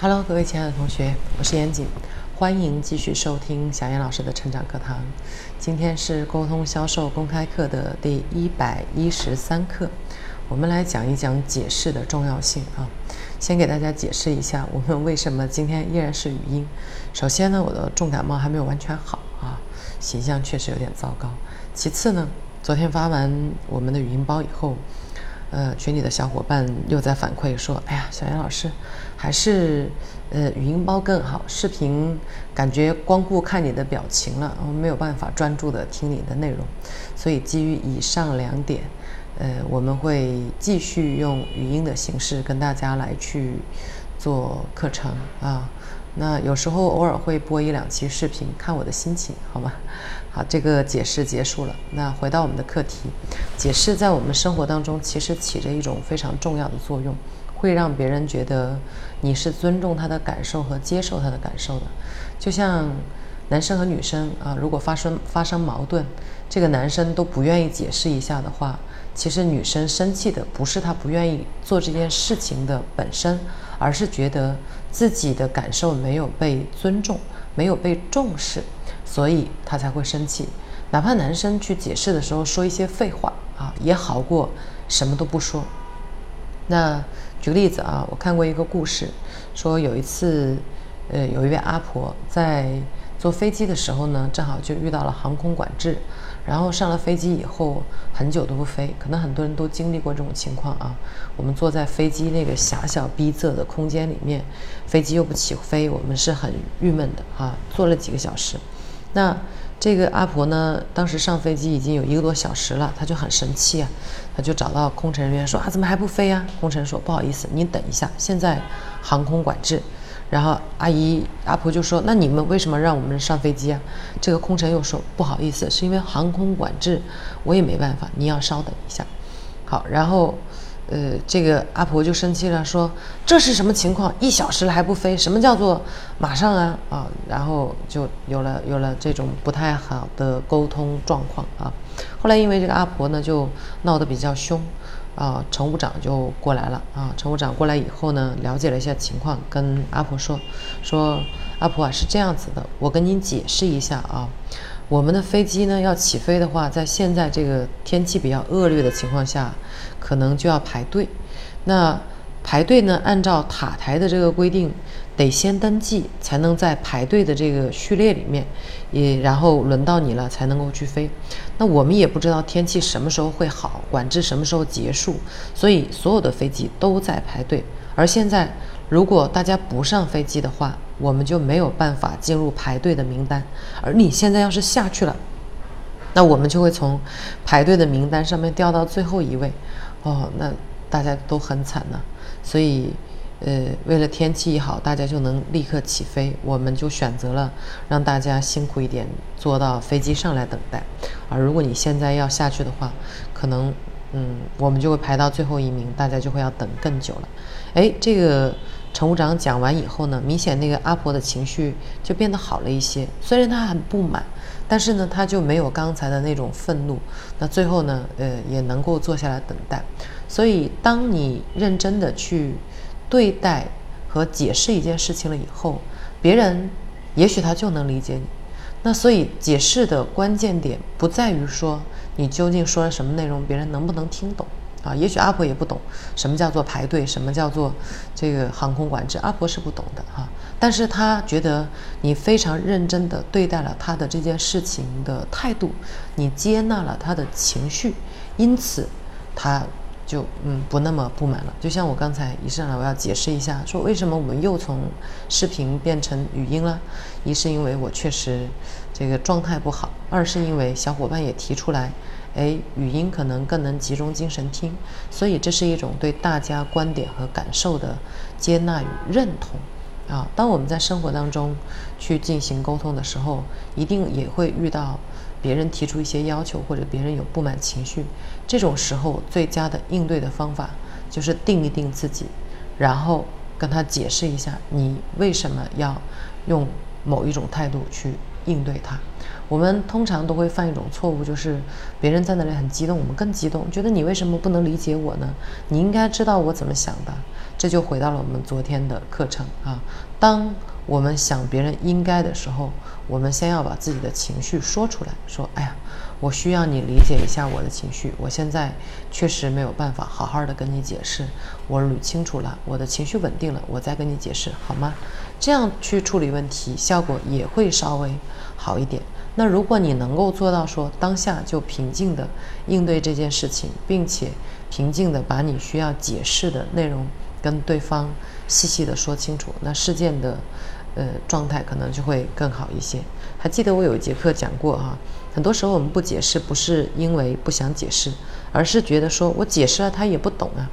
Hello，各位亲爱的同学，我是严谨，欢迎继续收听小严老师的成长课堂。今天是沟通销售公开课的第一百一十三课，我们来讲一讲解释的重要性啊。先给大家解释一下，我们为什么今天依然是语音。首先呢，我的重感冒还没有完全好啊，形象确实有点糟糕。其次呢，昨天发完我们的语音包以后。呃，群里的小伙伴又在反馈说：“哎呀，小杨老师，还是呃语音包更好，视频感觉光顾看你的表情了，我没有办法专注的听你的内容。所以基于以上两点，呃，我们会继续用语音的形式跟大家来去做课程啊。”那有时候偶尔会播一两期视频，看我的心情，好吗？好，这个解释结束了。那回到我们的课题，解释在我们生活当中其实起着一种非常重要的作用，会让别人觉得你是尊重他的感受和接受他的感受的。就像男生和女生啊，如果发生发生矛盾，这个男生都不愿意解释一下的话。其实女生生气的不是他不愿意做这件事情的本身，而是觉得自己的感受没有被尊重，没有被重视，所以他才会生气。哪怕男生去解释的时候说一些废话啊，也好过什么都不说。那举个例子啊，我看过一个故事，说有一次，呃，有一位阿婆在坐飞机的时候呢，正好就遇到了航空管制。然后上了飞机以后，很久都不飞，可能很多人都经历过这种情况啊。我们坐在飞机那个狭小逼仄的空间里面，飞机又不起飞，我们是很郁闷的啊。坐了几个小时，那这个阿婆呢，当时上飞机已经有一个多小时了，她就很生气啊，她就找到空乘人员说啊，怎么还不飞啊？空乘说不好意思，你等一下，现在航空管制。然后阿姨阿婆就说：“那你们为什么让我们上飞机啊？”这个空乘又说：“不好意思，是因为航空管制，我也没办法，你要稍等一下。”好，然后，呃，这个阿婆就生气了，说：“这是什么情况？一小时了还不飞？什么叫做马上啊？啊！”然后就有了有了这种不太好的沟通状况啊。后来因为这个阿婆呢，就闹得比较凶。啊，乘务长就过来了啊！乘务长过来以后呢，了解了一下情况，跟阿婆说：“说阿婆啊，是这样子的，我跟您解释一下啊，我们的飞机呢要起飞的话，在现在这个天气比较恶劣的情况下，可能就要排队。那排队呢，按照塔台的这个规定。”得先登记，才能在排队的这个序列里面，也然后轮到你了，才能够去飞。那我们也不知道天气什么时候会好，管制什么时候结束，所以所有的飞机都在排队。而现在，如果大家不上飞机的话，我们就没有办法进入排队的名单。而你现在要是下去了，那我们就会从排队的名单上面掉到最后一位。哦，那大家都很惨呢。所以。呃，为了天气好，大家就能立刻起飞，我们就选择了让大家辛苦一点，坐到飞机上来等待。而如果你现在要下去的话，可能，嗯，我们就会排到最后一名，大家就会要等更久了。哎，这个乘务长讲完以后呢，明显那个阿婆的情绪就变得好了一些。虽然她很不满，但是呢，她就没有刚才的那种愤怒。那最后呢，呃，也能够坐下来等待。所以，当你认真的去。对待和解释一件事情了以后，别人也许他就能理解你。那所以解释的关键点不在于说你究竟说了什么内容，别人能不能听懂啊？也许阿婆也不懂什么叫做排队，什么叫做这个航空管制，阿婆是不懂的哈。但是他觉得你非常认真的对待了他的这件事情的态度，你接纳了他的情绪，因此他。就嗯不那么不满了，就像我刚才一上来我要解释一下，说为什么我们又从视频变成语音了？一是因为我确实这个状态不好，二是因为小伙伴也提出来，哎，语音可能更能集中精神听，所以这是一种对大家观点和感受的接纳与认同啊。当我们在生活当中去进行沟通的时候，一定也会遇到。别人提出一些要求，或者别人有不满情绪，这种时候最佳的应对的方法就是定一定自己，然后跟他解释一下你为什么要用某一种态度去应对他。我们通常都会犯一种错误，就是别人在那里很激动，我们更激动，觉得你为什么不能理解我呢？你应该知道我怎么想的。这就回到了我们昨天的课程啊。当我们想别人应该的时候，我们先要把自己的情绪说出来，说：“哎呀，我需要你理解一下我的情绪。我现在确实没有办法好好的跟你解释。我捋清楚了，我的情绪稳定了，我再跟你解释，好吗？这样去处理问题，效果也会稍微好一点。”那如果你能够做到说当下就平静的应对这件事情，并且平静的把你需要解释的内容跟对方细细的说清楚，那事件的呃状态可能就会更好一些。还记得我有一节课讲过哈，很多时候我们不解释不是因为不想解释，而是觉得说我解释了他也不懂啊。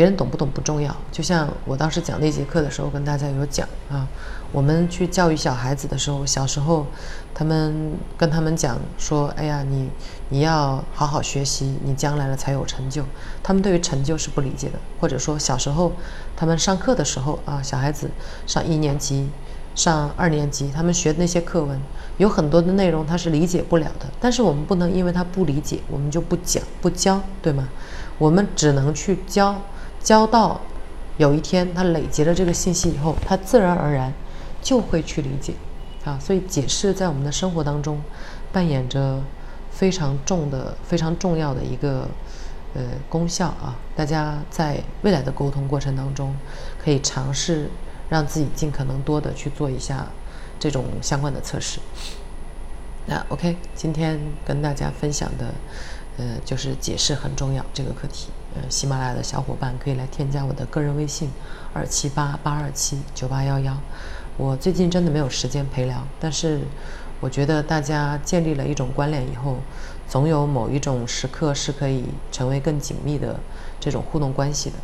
别人懂不懂不重要，就像我当时讲那节课的时候，跟大家有讲啊，我们去教育小孩子的时候，小时候，他们跟他们讲说，哎呀，你你要好好学习，你将来了才有成就。他们对于成就是不理解的，或者说小时候他们上课的时候啊，小孩子上一年级、上二年级，他们学的那些课文，有很多的内容他是理解不了的。但是我们不能因为他不理解，我们就不讲不教，对吗？我们只能去教。交到有一天他累积了这个信息以后，他自然而然就会去理解啊。所以解释在我们的生活当中扮演着非常重的、非常重要的一个呃功效啊。大家在未来的沟通过程当中，可以尝试让自己尽可能多的去做一下这种相关的测试。那 OK，今天跟大家分享的。呃，就是解释很重要这个课题。呃，喜马拉雅的小伙伴可以来添加我的个人微信，二七八八二七九八幺幺。我最近真的没有时间陪聊，但是我觉得大家建立了一种关联以后，总有某一种时刻是可以成为更紧密的这种互动关系的。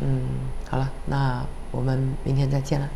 嗯，好了，那我们明天再见了。